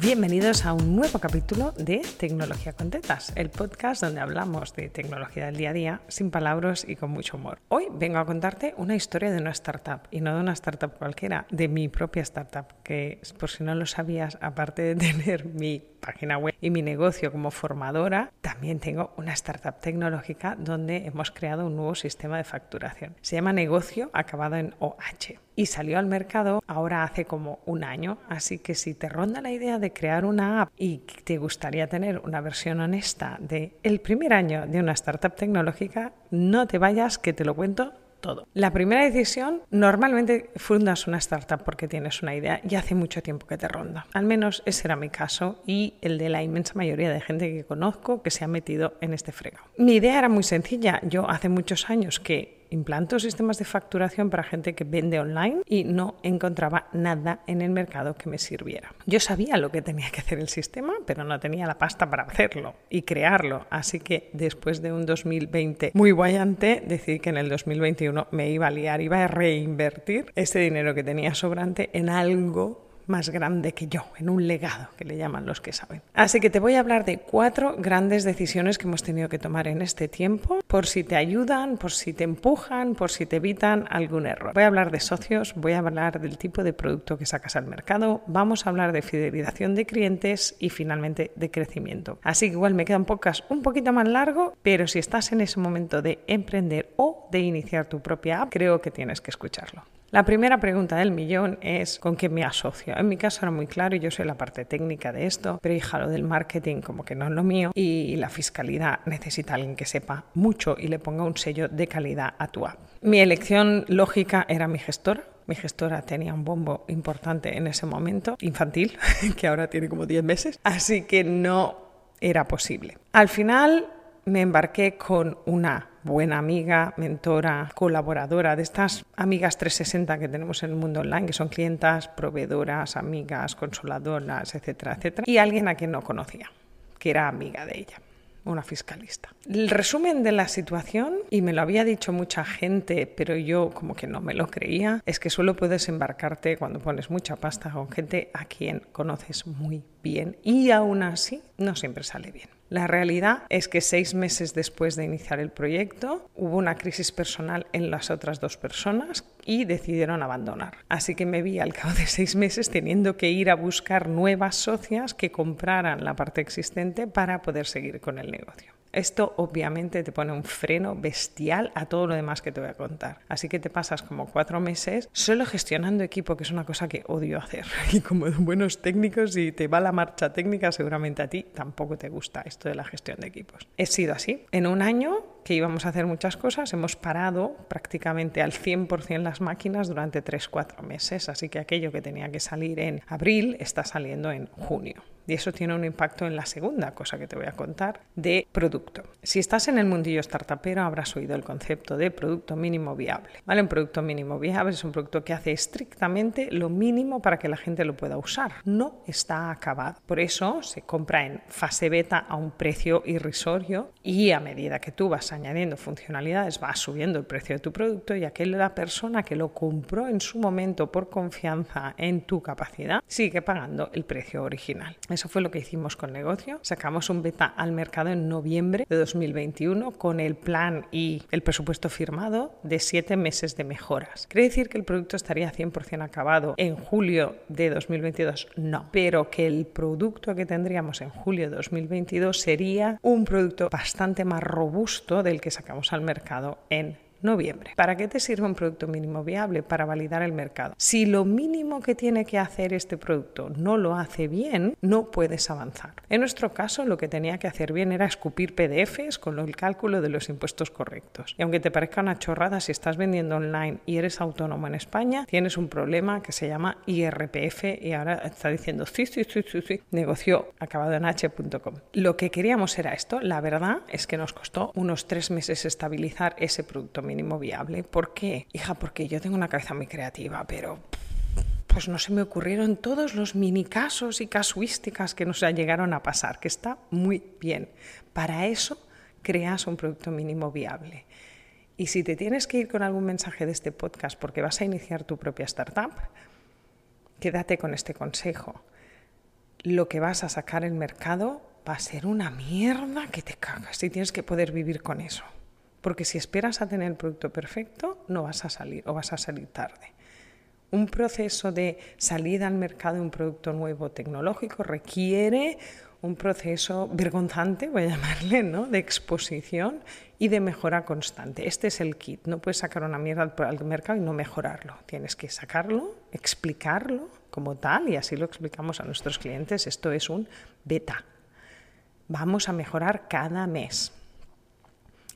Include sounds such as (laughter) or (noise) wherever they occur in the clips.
Bienvenidos a un nuevo capítulo de Tecnología con Tetas, el podcast donde hablamos de tecnología del día a día sin palabras y con mucho humor. Hoy vengo a contarte una historia de una startup y no de una startup cualquiera, de mi propia startup, que por si no lo sabías, aparte de (laughs) tener mi página web y mi negocio como formadora, también tengo una startup tecnológica donde hemos creado un nuevo sistema de facturación. Se llama Negocio acabado en OH y salió al mercado ahora hace como un año. Así que si te ronda la idea de crear una app y te gustaría tener una versión honesta de el primer año de una startup tecnológica, no te vayas que te lo cuento todo. La primera decisión, normalmente fundas una startup porque tienes una idea y hace mucho tiempo que te ronda. Al menos ese era mi caso y el de la inmensa mayoría de gente que conozco que se ha metido en este fregado. Mi idea era muy sencilla. Yo hace muchos años que implanto sistemas de facturación para gente que vende online y no encontraba nada en el mercado que me sirviera. Yo sabía lo que tenía que hacer el sistema, pero no tenía la pasta para hacerlo y crearlo. Así que después de un 2020 muy guayante, decidí que en el 2021 me iba a liar, iba a reinvertir ese dinero que tenía sobrante en algo más grande que yo, en un legado, que le llaman los que saben. Así que te voy a hablar de cuatro grandes decisiones que hemos tenido que tomar en este tiempo, por si te ayudan, por si te empujan, por si te evitan algún error. Voy a hablar de socios, voy a hablar del tipo de producto que sacas al mercado, vamos a hablar de fidelización de clientes y finalmente de crecimiento. Así que igual me quedan pocas un poquito más largo, pero si estás en ese momento de emprender o de iniciar tu propia app, creo que tienes que escucharlo. La primera pregunta del millón es ¿con qué me asocio? En mi caso era muy claro y yo soy la parte técnica de esto, pero hija, lo del marketing como que no es lo mío y la fiscalidad necesita alguien que sepa mucho y le ponga un sello de calidad a tu app. Mi elección lógica era mi gestora, mi gestora tenía un bombo importante en ese momento, infantil, (laughs) que ahora tiene como 10 meses, así que no era posible. Al final me embarqué con una buena amiga, mentora, colaboradora de estas amigas 360 que tenemos en el mundo online, que son clientas, proveedoras, amigas, consoladoras, etcétera, etcétera, y alguien a quien no conocía, que era amiga de ella una fiscalista. El resumen de la situación, y me lo había dicho mucha gente, pero yo como que no me lo creía, es que solo puedes embarcarte cuando pones mucha pasta con gente a quien conoces muy bien y aún así no siempre sale bien. La realidad es que seis meses después de iniciar el proyecto hubo una crisis personal en las otras dos personas y decidieron abandonar. Así que me vi al cabo de seis meses teniendo que ir a buscar nuevas socias que compraran la parte existente para poder seguir con el negocio. Esto obviamente te pone un freno bestial a todo lo demás que te voy a contar. Así que te pasas como cuatro meses solo gestionando equipo, que es una cosa que odio hacer. (laughs) Y como buenos técnicos, si te va la marcha técnica, seguramente a ti tampoco te gusta esto de la gestión de equipos. He sido así. En un año que íbamos a hacer muchas cosas, hemos parado prácticamente al 100% las máquinas durante 3-4 meses. Así que aquello que tenía que salir en abril está saliendo en junio. Y eso tiene un impacto en la segunda cosa que te voy a contar de producto. Si estás en el mundillo startupero habrás oído el concepto de producto mínimo viable. ¿Vale? Un producto mínimo viable es un producto que hace estrictamente lo mínimo para que la gente lo pueda usar. No está acabado. Por eso se compra en fase beta a un precio irrisorio y a medida que tú vas añadiendo funcionalidades va subiendo el precio de tu producto y aquella persona que lo compró en su momento por confianza en tu capacidad sigue pagando el precio original. Eso fue lo que hicimos con negocio. Sacamos un beta al mercado en noviembre de 2021 con el plan y el presupuesto firmado de siete meses de mejoras. ¿Quiere decir que el producto estaría 100% acabado en julio de 2022? No, pero que el producto que tendríamos en julio de 2022 sería un producto bastante más robusto del que sacamos al mercado en noviembre. ¿Para qué te sirve un producto mínimo viable? Para validar el mercado. Si lo mínimo que tiene que hacer este producto no lo hace bien, no puedes avanzar. En nuestro caso, lo que tenía que hacer bien era escupir PDFs con el cálculo de los impuestos correctos. Y aunque te parezca una chorrada, si estás vendiendo online y eres autónomo en España, tienes un problema que se llama IRPF y ahora está diciendo sí, sí, sí, sí, sí, negocio acabado en h.com. Lo que queríamos era esto. La verdad es que nos costó unos tres meses estabilizar ese producto mínimo viable. ¿Por qué? Hija, porque yo tengo una cabeza muy creativa, pero pues no se me ocurrieron todos los mini casos y casuísticas que nos llegaron a pasar, que está muy bien. Para eso creas un producto mínimo viable. Y si te tienes que ir con algún mensaje de este podcast porque vas a iniciar tu propia startup, quédate con este consejo. lo que vas a sacar en mercado va a ser una mierda que te cagas y tienes que poder vivir con eso. Porque si esperas a tener el producto perfecto, no vas a salir o vas a salir tarde. Un proceso de salida al mercado de un producto nuevo tecnológico requiere un proceso vergonzante, voy a (laughs) llamarle, ¿no? de exposición y de mejora constante. Este es el kit. No puedes sacar una mierda al mercado y no mejorarlo. Tienes que sacarlo, explicarlo como tal y así lo explicamos a nuestros clientes. Esto es un beta. Vamos a mejorar cada mes.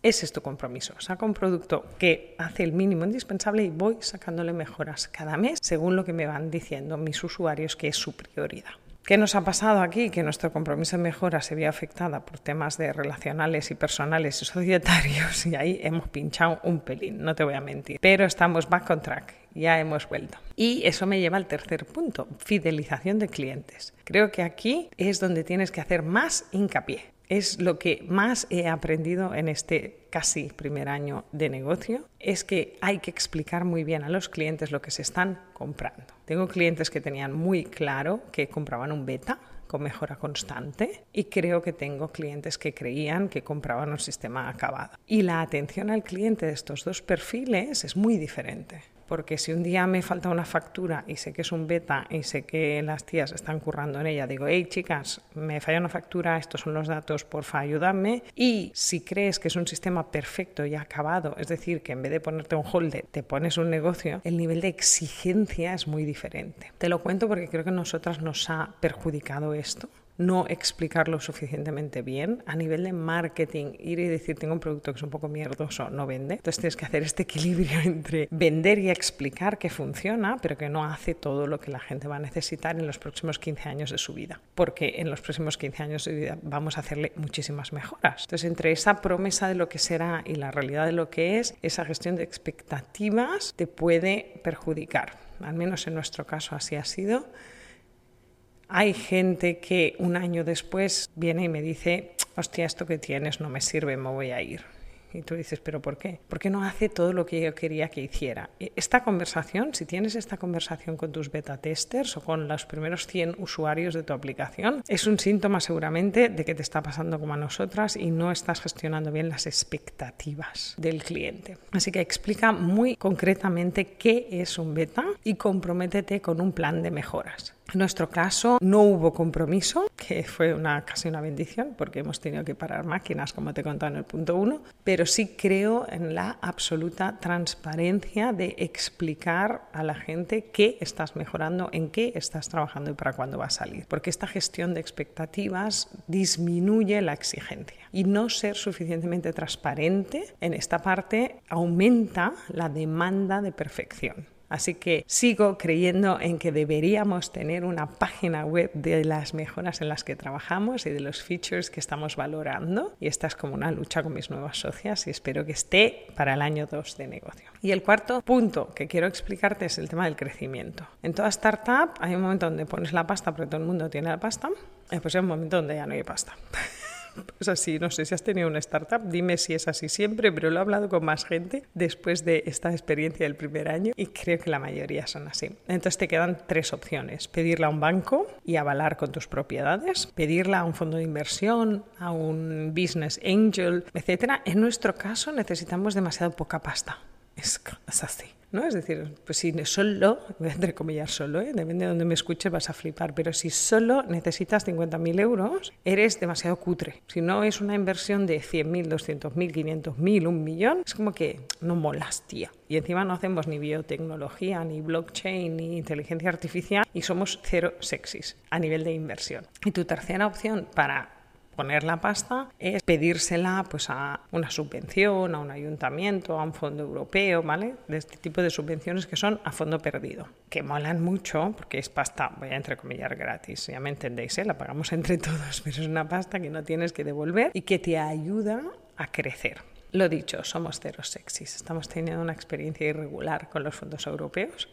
Ese es tu compromiso. Saca un producto que hace el mínimo indispensable y voy sacándole mejoras cada mes según lo que me van diciendo mis usuarios que es su prioridad. ¿Qué nos ha pasado aquí? Que nuestro compromiso de mejora se vio afectada por temas de relacionales y personales y societarios (laughs) y ahí hemos pinchado un pelín, no te voy a mentir. Pero estamos back on track, ya hemos vuelto. Y eso me lleva al tercer punto, fidelización de clientes. Creo que aquí es donde tienes que hacer más hincapié es lo que más he aprendido en este casi primer año de negocio, es que hay que explicar muy bien a los clientes lo que se están comprando. Tengo clientes que tenían muy claro que compraban un beta con mejora constante y creo que tengo clientes que creían que compraban un sistema acabado. Y la atención al cliente de estos dos perfiles es muy diferente porque si un día me falta una factura y sé que es un beta y sé que las tías están currando en ella, digo, hey chicas, me falla una factura, estos son los datos, porfa, ayúdame. Y si crees que es un sistema perfecto y acabado, es decir, que en vez de ponerte un holder, te pones un negocio, el nivel de exigencia es muy diferente. Te lo cuento porque creo que a nosotras nos ha perjudicado esto no explicarlo suficientemente bien. A nivel de marketing, ir y decir, tengo un producto que es un poco mierdoso, no vende. Entonces tienes que hacer este equilibrio (laughs) entre vender y explicar que funciona, pero que no hace todo lo que la gente va a necesitar en los próximos 15 años de su vida. Porque en los próximos 15 años de vida vamos a hacerle muchísimas mejoras. Entonces, entre esa promesa de lo que será y la realidad de lo que es, esa gestión de expectativas te puede perjudicar. Al menos en nuestro caso así ha sido hay gente que un año después viene y me dice, hostia, esto que tienes no me sirve, me voy a ir. Y tú dices, ¿pero por qué? Porque no hace todo lo que yo quería que hiciera. E, esta conversación, si tienes esta conversación con tus beta testers o con los primeros 100 usuarios de tu aplicación, es un síntoma seguramente de que te está pasando como a nosotras y no estás gestionando bien las expectativas del cliente. Así que explica muy concretamente qué es un beta y comprométete con un plan de mejoras. En nuestro caso no hubo compromiso, que fue una, casi una bendición porque hemos tenido que parar máquinas, como te he contado en el punto uno, pero sí creo en la absoluta transparencia de explicar a la gente qué estás mejorando, en qué estás trabajando y para cuándo va a salir. Porque esta gestión de expectativas disminuye la exigencia. Y no ser suficientemente transparente en esta parte aumenta la demanda de perfección. Así que sigo creyendo en que deberíamos tener una página web de las mejoras en las que trabajamos y de los features que estamos valorando. Y esta es como una lucha con mis nuevas socias y espero que esté para el año 2 de negocio. Y el cuarto punto que quiero explicarte es el tema del crecimiento. En toda startup hay un momento donde pones la pasta porque todo el mundo tiene la pasta después hay un momento donde ya no hay pasta. (laughs) Es así, no sé si has tenido una startup, dime si es así siempre, pero lo he hablado con más gente después de esta experiencia del primer año y creo que la mayoría son así. Entonces te quedan tres opciones, pedirla a un banco y avalar con tus propiedades, pedirla a un fondo de inversión, a un business angel, etc. En nuestro caso necesitamos demasiado poca pasta. Es, así. ¿no? Es decir, pues si solo, voy a entrecomillar solo, ¿eh? depende de donde me escuches vas a flipar, pero si solo necesitas 50.000 euros, eres demasiado cutre. Si no es una inversión de 100.000, 200.000, 500.000, un millón, es como que no molas, tía. Y encima no hacemos ni biotecnología, ni blockchain, ni inteligencia artificial y somos cero sexys a nivel de inversión. Y tu tercera opción para poner la pasta es pedírsela pues a una subvención, a un ayuntamiento, a un fondo europeo, ¿vale? De este tipo de subvenciones que son a fondo perdido, que molan mucho porque es pasta, voy a entrecomillar gratis, ya me entendéis, ¿eh? la pagamos entre todos, (laughs) pero es una pasta que no tienes que devolver y que te ayuda a crecer. Lo dicho, somos cero sexys, estamos teniendo una experiencia irregular con los fondos europeos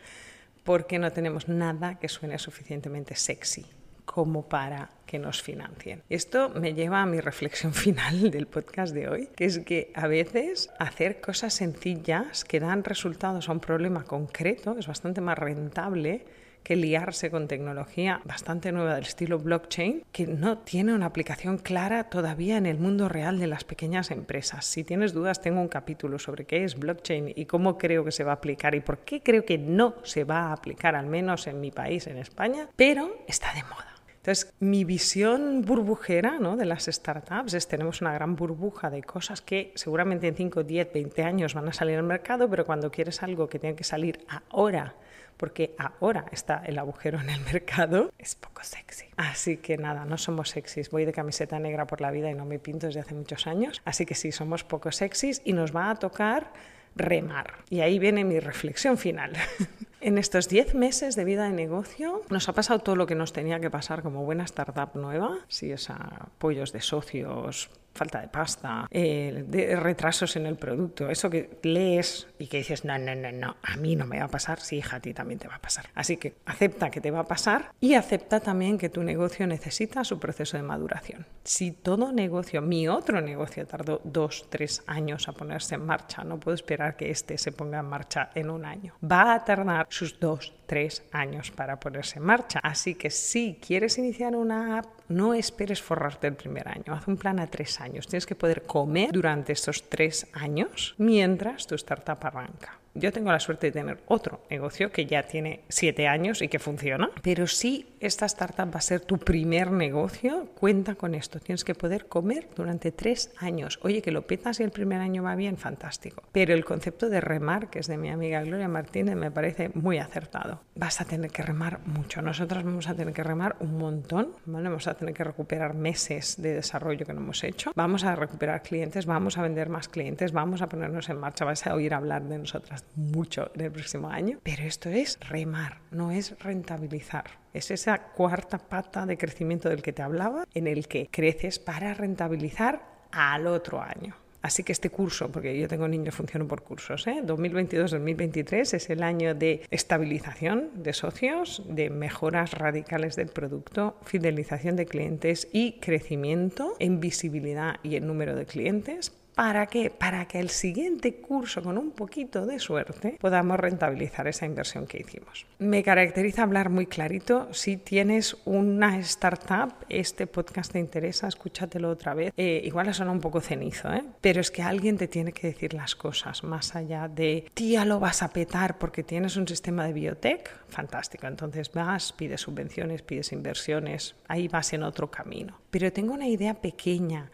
porque no tenemos nada que suene suficientemente sexy como para que nos financien. Esto me lleva a mi reflexión (laughs) final del podcast de hoy, que es que a veces hacer cosas sencillas que dan resultados a un problema concreto es bastante más rentable que liarse con tecnología bastante nueva del estilo blockchain que no tiene una aplicación clara todavía en el mundo real de las pequeñas empresas. Si tienes dudas, tengo un capítulo sobre qué es blockchain y cómo creo que se va a aplicar y por qué creo que no se va a aplicar, al menos en mi país, en España, pero está de moda. Entonces, mi visión burbujera ¿no? de las startups es tenemos una gran burbuja de cosas que seguramente en 5, 10, 20 años van a salir al mercado, pero cuando quieres algo que tiene que salir ahora porque ahora está el agujero en el mercado, es poco sexy. Así que nada, no somos sexys. Voy de camiseta negra por la vida y no me pinto desde hace muchos años. Así que sí, somos poco sexys y nos va a tocar remar. Y ahí viene mi reflexión final. (laughs) En estos 10 meses de vida de negocio nos ha pasado todo lo que nos tenía que pasar como buena startup nueva, si es apoyos de socios, falta de pasta, eh, retrasos en el producto, eso que lees y que dices, no, no, no, no, a mí no me va a pasar, sí, hija, a ti también te va a pasar. Así que acepta que te va a pasar y acepta también que tu negocio necesita su proceso de maduración. Si todo negocio, mi otro negocio tardó dos, tres años a ponerse en marcha, no puedo esperar que este se ponga en marcha en un año. Va a tardar sus dos, tres años para ponerse en marcha. Así que si quieres iniciar una app, no esperes forrarte el primer año. Haz un plan a tres años. Tienes que poder comer durante estos tres años mientras tu startup arranca. Yo tengo la suerte de tener otro negocio que ya tiene siete años y que funciona, pero si esta startup va a ser tu primer negocio, cuenta con esto. Tienes que poder comer durante tres años. Oye, que lo petas y el primer año va bien, fantástico. Pero el concepto de remar, que es de mi amiga Gloria Martínez, me parece muy acertado. Vas a tener que remar mucho. Nosotros vamos a tener que remar un montón. Vamos a tener que recuperar meses de desarrollo que no hemos hecho. Vamos a recuperar clientes, vamos a vender más clientes, vamos a ponernos en marcha. Vas a oír hablar de nosotras mucho en el próximo año, pero esto es remar, no es rentabilizar. Es esa cuarta pata de crecimiento del que te hablaba, en el que creces para rentabilizar al otro año. Así que este curso, porque yo tengo niños, funciono por cursos, ¿eh? 2022-2023 es el año de estabilización de socios, de mejoras radicales del producto, fidelización de clientes y crecimiento en visibilidad y en número de clientes ¿Para qué? Para que el siguiente curso, con un poquito de suerte, podamos rentabilizar esa inversión que hicimos. Me caracteriza hablar muy clarito. Si tienes una startup, este podcast te interesa, escúchatelo otra vez. Eh, igual suena un poco cenizo, ¿eh? pero es que alguien te tiene que decir las cosas más allá de tía lo vas a petar porque tienes un sistema de biotech. Fantástico. Entonces vas, pides subvenciones, pides inversiones, ahí vas en otro camino. Pero tengo una idea pequeña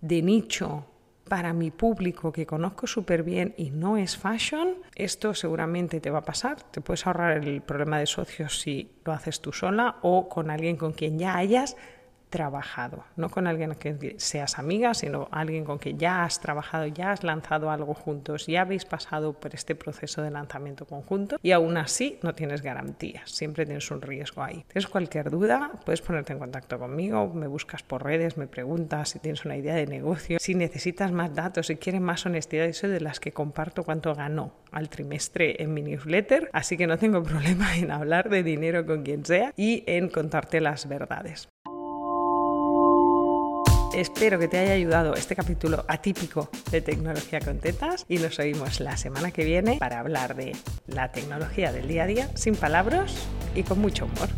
de nicho para mi público que conozco súper bien y no es fashion, esto seguramente te va a pasar. Te puedes ahorrar el problema de socios si lo haces tú sola o con alguien con quien ya hayas trabajado, no con alguien que seas amiga, sino alguien con quien ya has trabajado, ya has lanzado algo juntos, ya habéis pasado por este proceso de lanzamiento conjunto y aún así no tienes garantías, siempre tienes un riesgo ahí. Tienes cualquier duda, puedes ponerte en contacto conmigo, me buscas por redes, me preguntas si tienes una idea de negocio, si necesitas más datos, si quieres más honestidad, eso de las que comparto cuánto ganó al trimestre en mi newsletter, así que no tengo (laughs) problema en hablar de dinero con quien sea y en contarte las verdades. Espero que te haya ayudado este capítulo atípico de Tecnología con Tetas y nos oímos la semana que viene para hablar de la tecnología del día a día sin palabras y con mucho humor.